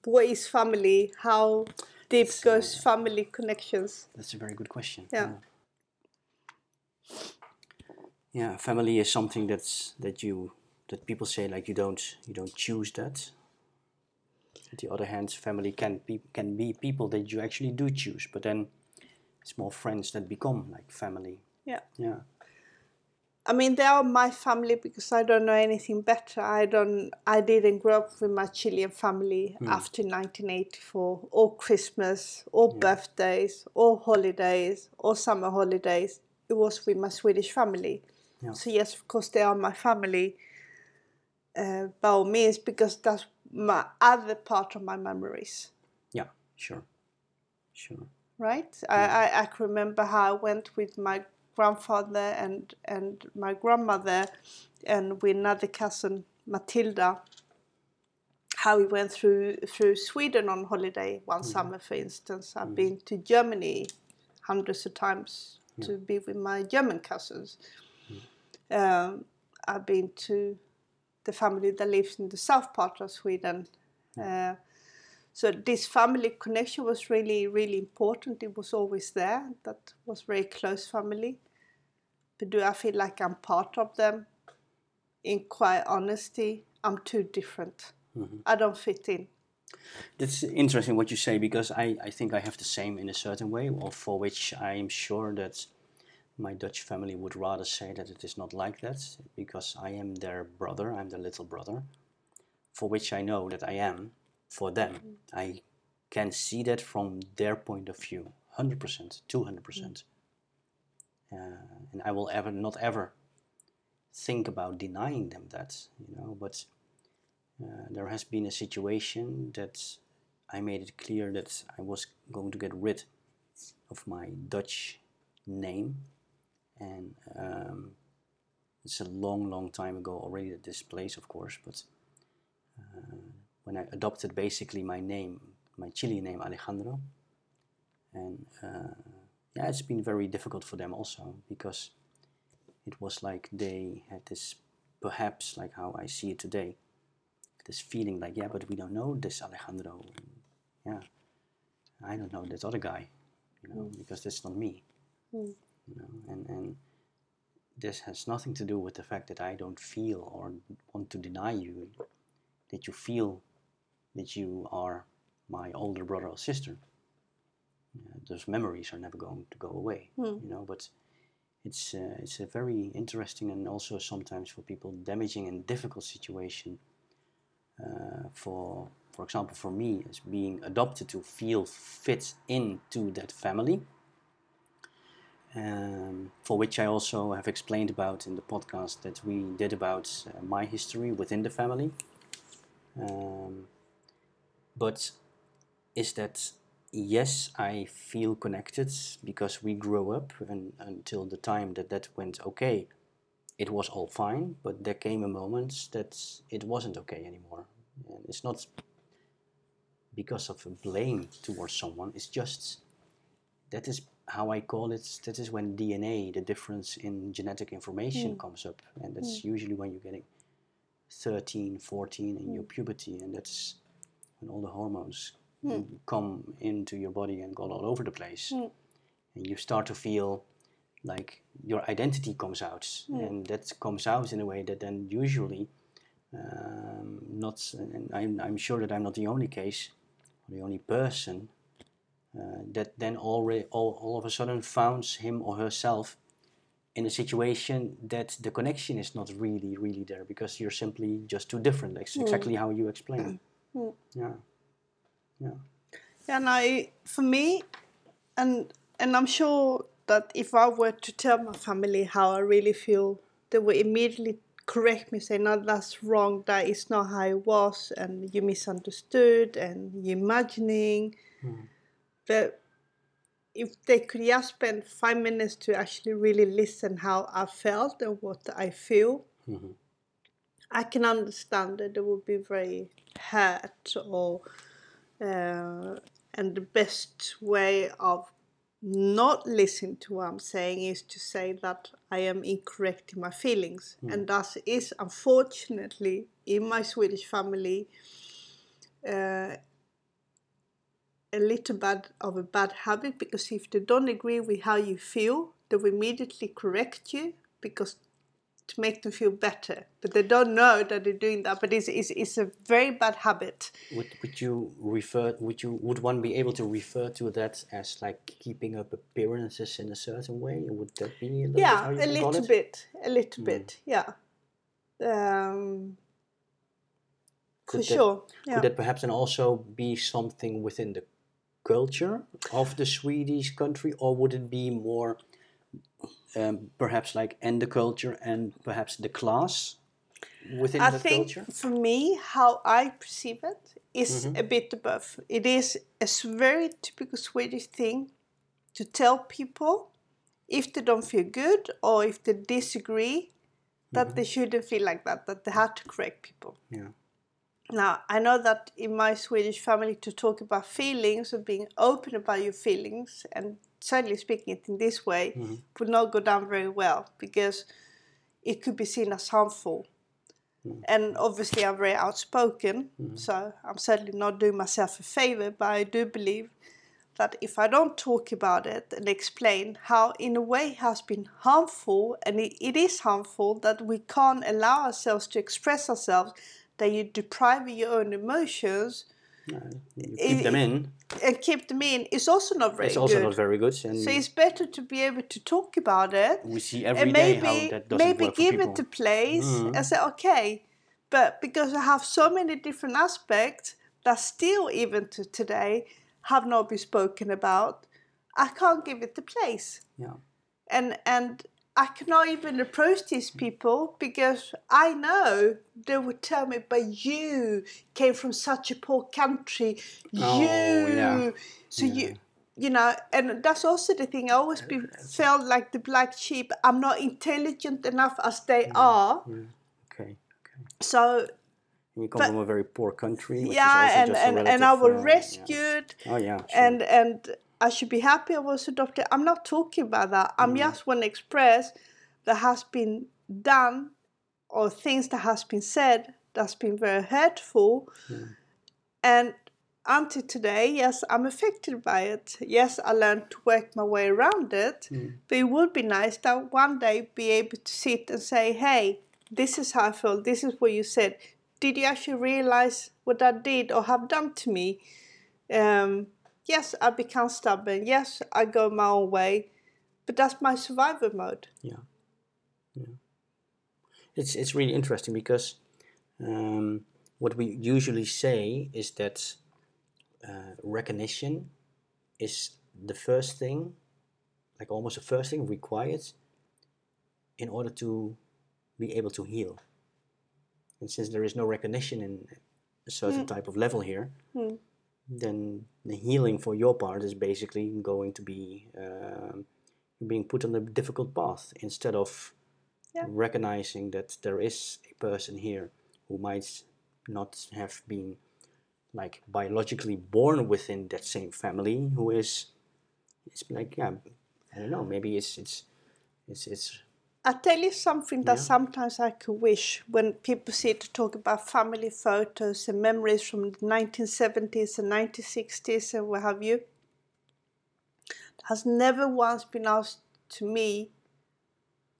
what is family? How deep
It's,
goes
uh,
family connections?
That's a very good question.
Yeah.
Yeah, family is something that's that you that people say like you don't you don't choose that. On the other hand, family can be can be people that you actually do choose, but then it's more friends that become like family.
Yeah.
Yeah.
I mean, they are my family because I don't know anything better. I don't. I didn't grow up with my Chilean family after 1984, or Christmas, or birthdays, or holidays, or summer holidays. It was with my Swedish family.
Yeah.
So yes, of course, they are my family. Uh, by all means, because that's my other part of my memories.
Yeah. Sure. Sure.
right? I, I, I can remember how I went with my grandfather and, and my grandmother and with another cousin, Matilda, how we went through through Sweden on holiday one summer, for instance. I've been to Germany hundreds of times to be with my German cousins. Um, I've been to the family that lives in the south part of Sweden. Uh, so this family connection was really, really important. It was always there. That was very close family. But do I feel like I'm part of them? In quite honesty, I'm too different. Mm-hmm. I don't fit in.
That's interesting what you say because I, I think I have the same in a certain way, or for which I am sure that my Dutch family would rather say that it is not like that because I am their brother, I'm their little brother, for which I know that I am for them. I can see that from their point of view, 100%, 200%. Uh, and I will ever, not ever think about denying them that, you know, but uh, there has been a situation that I made it clear that I was going to get rid of my Dutch name, and um, it's a long, long time ago already at this place, of course. But uh, when I adopted basically my name, my Chilean name Alejandro, and uh, yeah, it's been very difficult for them also because it was like they had this, perhaps like how I see it today this feeling like, yeah, but we don't know this Alejandro. Yeah, I don't know this other guy, you know, because that's not me.
Mm.
You know, and and this has nothing to do with the fact that I don't feel or want to deny you that you feel that you are my older brother or sister. Yeah, those memories are never going to go away,
Mm.
you know. But it's uh, it's a very interesting and also sometimes for people damaging and difficult situation uh, for for example, for me, as being adopted to feel fit into that family. Um, for which I also have explained about in the podcast that we did about uh, my history within the family. Um, but is that yes, I feel connected because we grew up, and until the time that that went okay, it was all fine. But there came a moment that it wasn't okay anymore, and it's not because of a blame towards someone. It's just that is how I call it. That is when DNA, the difference in genetic information, hmm. comes up, and that's hmm. usually when you're getting 13, 14 in your hmm. puberty, and that's when all the hormones come into your body and go all over the place, and you start to feel like your identity comes out, and that comes out in a way that then usually um, not, and I'm, I'm sure that I'm not the only case, or the only person uh, that then already all, all of a sudden finds him or herself in a situation that the connection is not really really there because you're simply just too different. That's exactly how you explain. <clears throat> Mm. it. Yeah, yeah.
And I, for me, and and I'm sure that if I were to tell my family how I really feel, they would immediately correct me, say, "No, that's wrong. That is not how it was, and you misunderstood, and you're imagining." Mm. But if they could just spend five minutes to actually really listen how I felt and what I feel, mm-hmm. I can understand that they would be very hurt or uh, and the best way of not listening to what I'm saying is to say that I am incorrect in my feelings, and that is unfortunately in my Swedish family uh, a little bit of a bad habit because if they don't agree with how you feel, they will immediately correct you because to make them feel better. But they don't know that they're doing that. But it's, it's, it's a very bad habit.
Would, would you refer? Would you would one be able to refer to that as like keeping up appearances in a certain way? Would that be a little
Yeah,
you
a little bit, a little bit, yeah. Um, for
that-
sure, yeah.
Could that perhaps then also be something within the culture of the Swedish country, or would it be more um, perhaps like and the culture and perhaps the class within
I
the
think
culture?
for me, how I perceive it is
Mm-hmm.
a bit above. It is a very typical Swedish thing to tell people if they don't feel good or if they disagree that
Mm-hmm.
they shouldn't feel like that, that they have to correct people.
Yeah.
Now, I know that in my Swedish family, to talk about feelings or being open about your feelings and certainly speaking it in this way mm-hmm. would not go down very well because it could be seen as harmful. Mm. And obviously, I'm very outspoken, mm-hmm. so I'm certainly not doing myself a favor, but I do believe that if I don't talk about it and explain how, in a way, it has been harmful, and it, it is harmful that we can't allow ourselves to express ourselves, that you deprive your own emotions
You keep them in.
and keep them in, is also not very
It's also
good.
not very good, and
so it's better to be able to talk about it
we see every
and
day
maybe
how that doesn't
maybe
work
give it a place
Mm-hmm.
and say okay but because i have so many different aspects that still even to today have not been spoken about i can't give it the place
yeah.
and and i cannot even approach these people because i know they would tell me but you came from such a poor country
Oh,
you
yeah.
so you you know and that's also the thing i always be, felt like the black sheep i'm not intelligent enough as they
Mm.
are
Okay. Okay.
so
And you come
But-
from a very poor country. Which is
yeah
also
and, and, and i was
uh, yeah.
rescued
Oh yeah. Sure.
and and I should be happy I was adopted. I'm not talking about that. I'm mm. just want to express that has been done or things that has been said that's been very hurtful. Mm. And until today, yes, I'm affected by it. Yes, I learned to work my way around it. Mm. But it would be nice that one day be able to sit and say, hey, this is how I feel, this is what you said. Did you actually realize what that did or have done to me? Um, yes, I become stubborn. Yes, I go my own way. But that's my survival mode.
Yeah, yeah. It's it's really interesting because um, what we usually say is that uh, recognition is the first thing, like almost the first thing required in order to be able to heal. And since there is no recognition in a certain type of level here,
Mm.
then the healing for your part is basically going to be um, being put on a difficult path instead of
Yeah.
recognizing that there is a person here who might not have been like biologically born within that same family who is it's like yeah I don't know maybe it's it's it's it's
I tell you something that
Yeah.
sometimes I could wish when people sit to talk about family photos and memories from the 1970s and 1960s and what have you. Has never once been asked to me,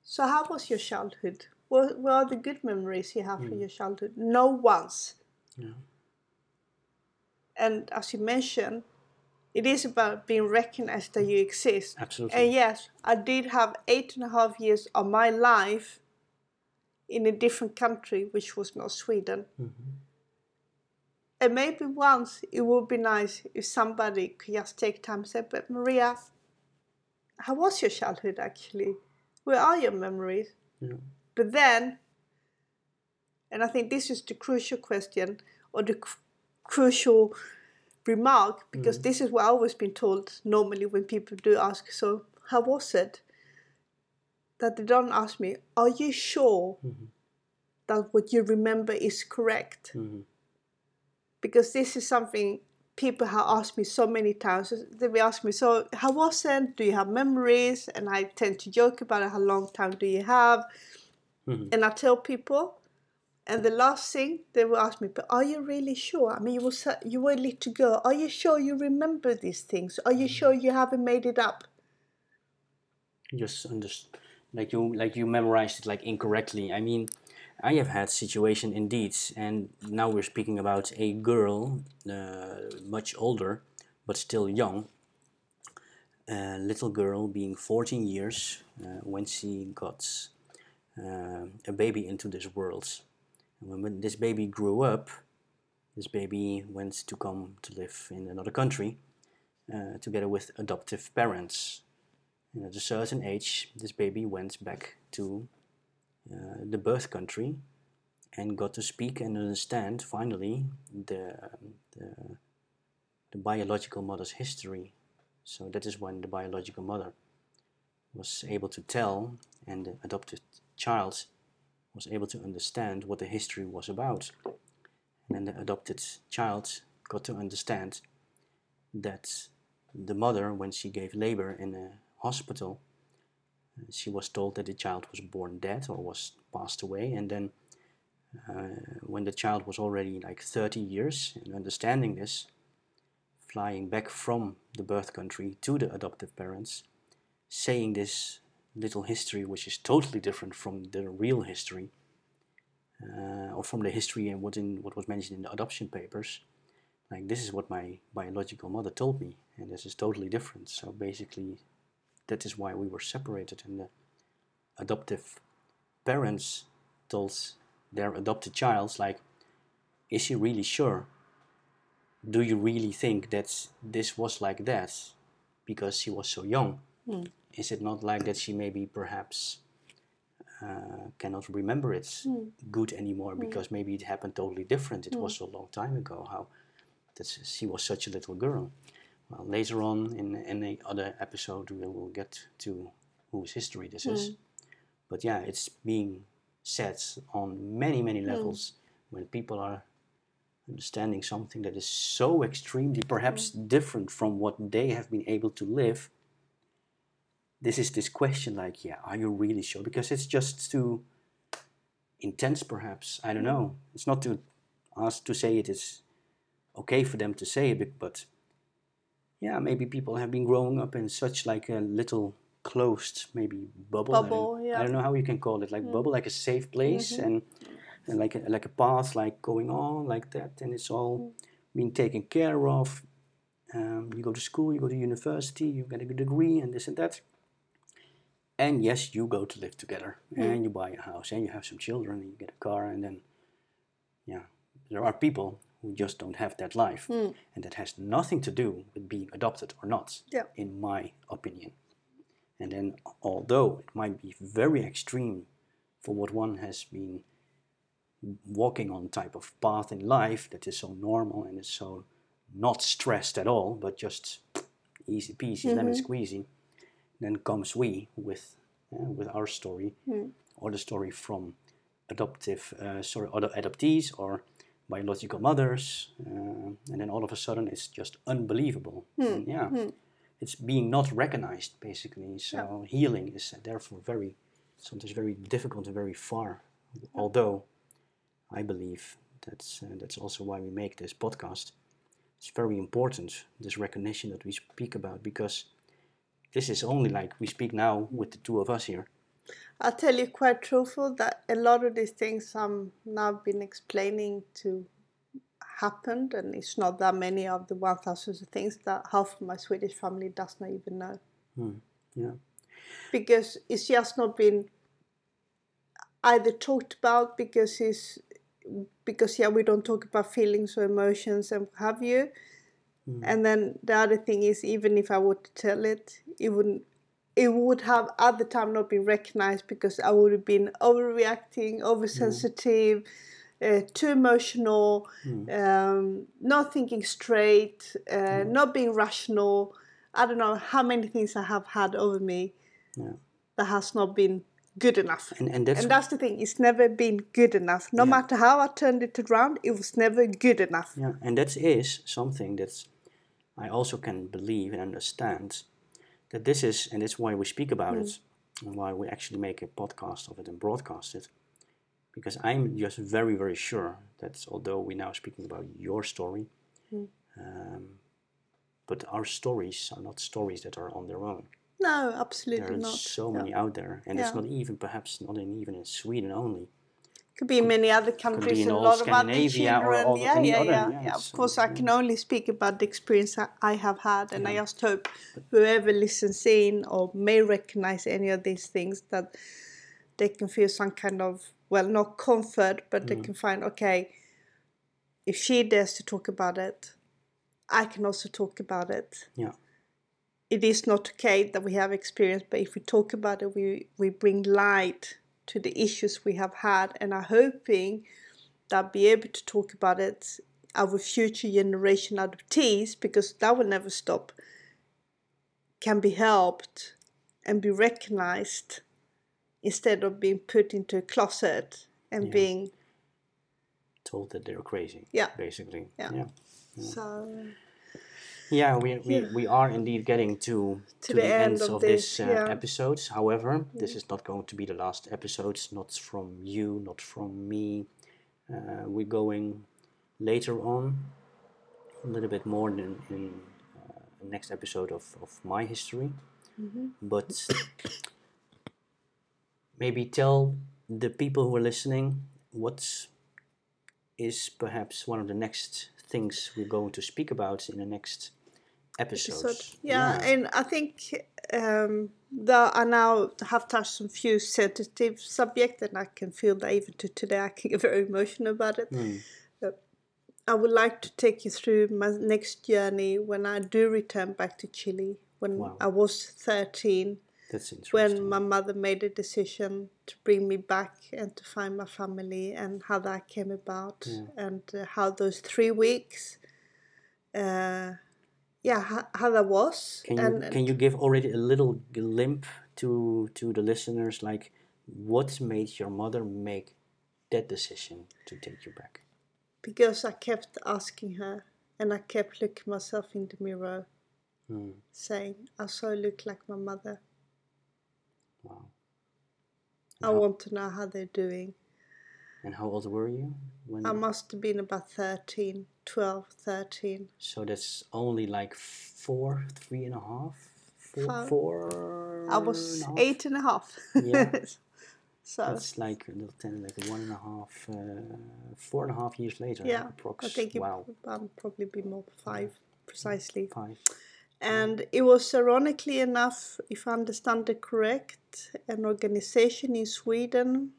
so how was your childhood? What, what are the good memories you have from hmm. your childhood? No once.
Yeah.
And as you mentioned, it is about being recognized that you exist.
absolutely
And yes, I did have eight and a half years of my life in a different country, which was not Sweden. Mm-hmm. And maybe once it would be nice if somebody could just take time and say, But Maria, how was your childhood actually? Where are your memories?
Yeah.
But then, and I think this is the crucial question or the cr- crucial remark because this is what I've always been told normally when people do ask, so how was it? That they don't ask me, are you sure that what you remember is correct?
Mhm.
Because this is something people have asked me so many times. They will ask me, so how was it? Do you have memories? And I tend to joke about it, how long time do you have?
Mhm.
And I tell people, and the last thing they will ask me, but are you really sure? I mean, you were you were a little girl. Are you sure you remember these things? Are you sure you haven't made it up?
just under, like you like you memorized it like incorrectly. I mean, I have had situation indeed, and now we're speaking about a girl, uh, much older, but still young. A little girl being 14 years uh, when she got uh, a baby into this world. And when, this baby grew up, this baby went to come to live in another country uh, together with adoptive parents. And at a certain age, this baby went back to uh, the birth country and got to speak and understand finally the, the, the biological mother's history. So that is when the biological mother was able to tell, and the adopted child was able to understand what the history was about. And then the adopted child got to understand that the mother, when she gave labor in a hospital, she was told that the child was born dead or was passed away. And then, uh, when the child was already like 30 years and understanding this, flying back from the birth country to the adoptive parents, saying this little history, which is totally different from the real history, uh, or from the history and what in what was mentioned in the adoption papers. Like this is what my biological mother told me, and this is totally different. So basically, that is why we were separated, and the adoptive parents told their adopted child, like, is she really sure? Do you really think that this was like that because she was so young? Is it not like that she maybe perhaps uh, cannot remember it hmm. good anymore hmm. because maybe it happened totally different? It hmm. was a long time ago. How that she was such a little girl. Well, later on in in a other episode, we will get to whose history this is. But yeah, it's being said on many many levels when people are understanding something that is so extremely perhaps different from what they have been able to live this is this question like yeah are you really sure because it's just too intense perhaps i don't know it's not to ask to say it is okay for them to say it but yeah maybe people have been growing up in such like a little closed maybe bubble, I don't-
Bubble,
I,
yeah. Mm-hmm.
don't know how you can call it like bubble like a safe place and and like a, like a path like going on like that and it's all
Mm.
being taken care of um, you go to school you go to university you get a good degree and this and that and yes you go to live together and you buy a house and you have some children and you get a car and then yeah there are people who just don't have that life,
Hmm.
and that has nothing to do with being adopted or not,
Yeah.
in my opinion. And then, although it might be very extreme for what one has been walking on type of path in life that is so normal and is so not stressed at all, but just easy peasy, lemon squeezy, then comes we with uh, with our story or the story from adoptive, uh, sorry, other adoptees or biological mothers, uh, and then all of a sudden it's just unbelievable. And yeah, it's being not recognized basically. So healing is therefore very, sometimes very difficult and very far. Although I believe that's uh, that's also why we make this podcast. It's very important this recognition that we speak about because this is only like we speak now with the two of us here.
I'll tell you quite truthful that a lot of these things I'm now been explaining to happened and it's not that many of the 1000 things that half of my Swedish family does not even know.
Hmm, yeah.
Because it's just not been either talked about because it's because yeah we don't talk about feelings or emotions and have you and then the other thing is even if i would tell it it wouldn't it would have at the time not been recognized because i would have been overreacting oversensitive uh, too emotional um, not thinking straight uh, not being rational. I don't know how many things i have had over me
Yeah.
that has not been good enough.
And and that's
and that's the thing, it's never been good enough. No matter how I turned it around, it was never good enough.
Yeah, and that is something that I also can believe and understand that this is, and that's why we speak about it, and why we actually make a podcast of it and broadcast it. Because I'm just very, very sure that although we're now speaking about your story, um, but our stories are not stories that are on their own.
No, absolutely There
are
not.
so
Yeah.
many out there, and it's not even perhaps not in, even in Sweden only.
Could be in many other countries and a lot of other
Scandinavia or
children.
all-
yeah, yeah,
other,
yeah,
yeah,
yeah. Of course, I can only speak about the experience I have had, and I just hope whoever listens in or may recognize any of these things that they can feel some kind of well, not comfort, but
Mm.
they can find okay. If she dares to talk about it, I can also talk about it.
Yeah.
it is not okay that we have experience, but if we talk about it, we, we bring light to the issues we have had and are hoping that be able to talk about it our future generation adoptees, because that will never stop, can be helped and be recognized instead of being put into a closet and
Yeah.
being
Told that they're crazy.
Yeah.
Basically.
Yeah.
yeah.
so
Yeah, we, we, we are indeed getting to, to, the, ends of, this, uh,
yeah.
episode. However, this is not going to be the last episode, not from you, not from me. Uh, we're going later on a little bit more than in uh, the next episode of, of my history. But maybe tell the people who are listening what is perhaps one of the next things we're going to speak about in the next episodes.
episode. Yeah, and I think um, that I now have touched on few sensitive subjects, and I can feel that even to today I can get very emotional about it. But I would like to take you through my next journey when I do return back to Chile. When
Wow.
I was thirteen,
That's interesting.
when my mother made a decision to bring me back and to find my family, and how that came about, and uh, how those three weeks. Uh, yeah, how, how that was,
can you
and
can you give already a little glimpse to to the listeners, like what made your mother make that decision to take you back?
because I kept asking her, and I kept looking myself in the mirror,
Hmm.
saying, "I so look like my mother.
Wow.
I want to know how they're doing."
And how old were you when?
I must have been about 13, 12, 13.
so that's only like four, three and a half, four,
Five.
four.
I was
and
eight and a half.
Yeah. <laughs>
so
That's like a little ten, like one and a half, uh, four and a half years later.
yeah,
approx.
I think it
wow,
um, probably be more five precisely.
five.
And it was ironically enough, if I understand it correct, an organization in Sweden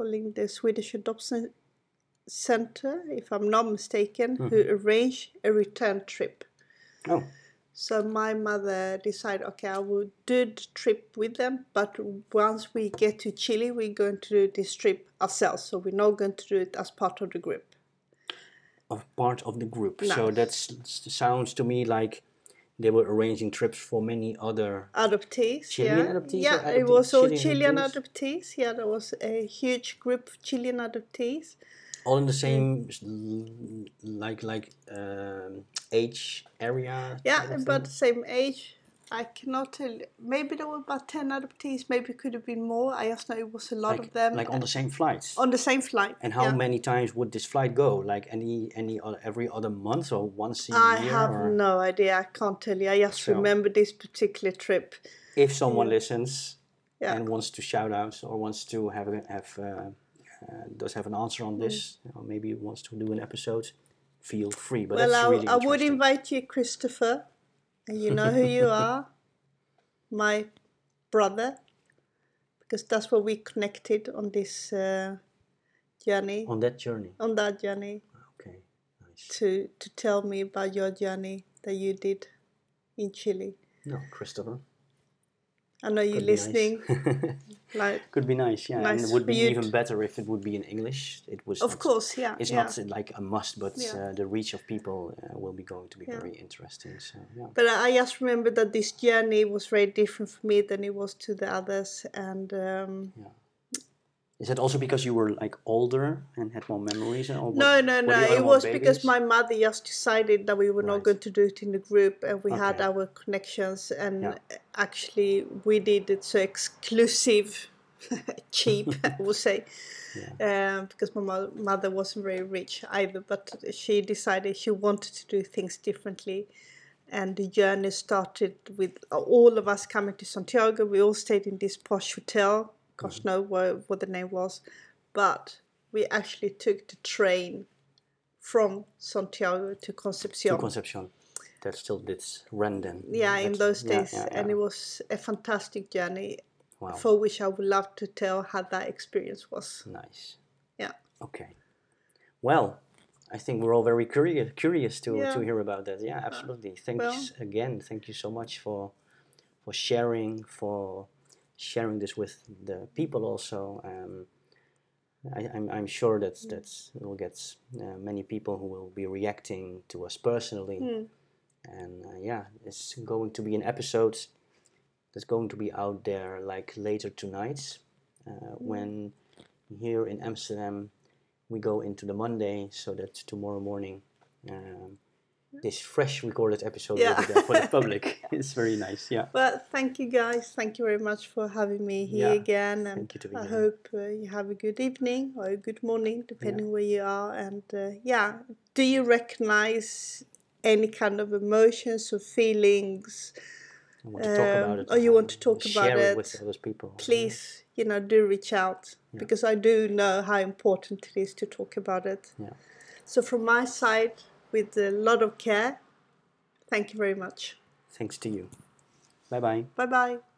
calling the Swedish Adoption Center, if I'm not mistaken, who
Mm-hmm.
arranged a return trip.
Oh,
So my mother decided, okay, I will do the trip with them, but once we get to Chile, we're going to do this trip ourselves. So we're not going to do it as part of the group.
of part of the group. So that sounds to me like they were arranging trips for many other.
Adoptees,
Chilean
yeah.
adoptees
yeah, it was all
Chilean
Chilean
adoptees?
adoptees. Yeah, there was a huge group of Chilean adoptees.
all in the same like like um, age area
Yeah, about the same age. I cannot tell. you. Maybe there were about ten adoptees. Maybe it could have been more. I just know it was a lot
like,
of them.
like on the same flights
on the same flight.
and how
yeah.
many times would this flight go like any any other, every other month or once a
I
year I
have
or
no idea. I can't tell you. I just
So-
remember this particular trip.
if someone listens
Yeah.
and wants to shout out or wants to have a, have uh, uh, does have an answer on this
Mm.
or maybe wants to do an episode feel free but
well,
really
I would invite you, Christopher. And you know who you <laughs> are, my brother, because that's where we connected on this uh, journey,
on that journey?
On that journey,
okay nice.
To to tell me about your journey that you did in Chile.
no christopher
I know you're
be nice.
listening. <laughs> Like,
could be nice yeah and it would be even better if it would be in english it was
of
not-
course, yeah.
it's
yeah.
not uh, like a must but
Yeah.
uh, the reach of people uh, will be going to be
Yeah.
very interesting so yeah
But I just remember that this journey was very different for me than it was to the others, and um,
is that also because you were like older and had more memories and or
no,
what-
no, no. It was because my mother just decided that we were not going to do it in the group, and we had our connections, and
Yeah.
actually we did it so exclusive, <laughs> cheap, <laughs> I would say. Um, because my mo- mother wasn't very rich either, but she decided she wanted to do things differently. And the journey started with all of us coming to Santiago. We all stayed in this posh hotel. Gosh, mm. know what, what the name was. But we actually took the train from Santiago to concepcion
to
Concepcion.
That still did then
yeah, in
That's-
those
yeah,
days.
yeah,
And it was a fantastic journey
wow
for which I would love to tell how that experience was.
nice
Yeah.
okay well I think we're all very curious curious to,
Yeah.
to hear about that yeah absolutely thanks
well-
again thank you so much for for sharing for sharing this with the people also um, I, I'm, I'm sure that
Mm.
that's we'll get uh, many people who will be reacting to us personally
Hmm.
and uh, yeah it's going to be an episode that's going to be out there like later tonight uh, when here in amsterdam we go into the monday so that tomorrow morning um, this fresh recorded episode
Yeah.
there for the public <laughs> <laughs> it's very nice yeah
Well, thank you guys. Thank you very much for having me here
Yeah,
again. And
thank you to be
I
here.
hope uh, you have a good evening or a good morning, depending where you are. And uh, yeah, do you recognize any kind of emotions or feelings?
want to talk about
Um,
it
or you want to talk about
share it
it,
with other people
Please, you know, do reach out because I do know how important it is to talk about it.
yeah
So, from my side, with a lot of care, thank you very much.
thanks to you bye bye
Bye bye.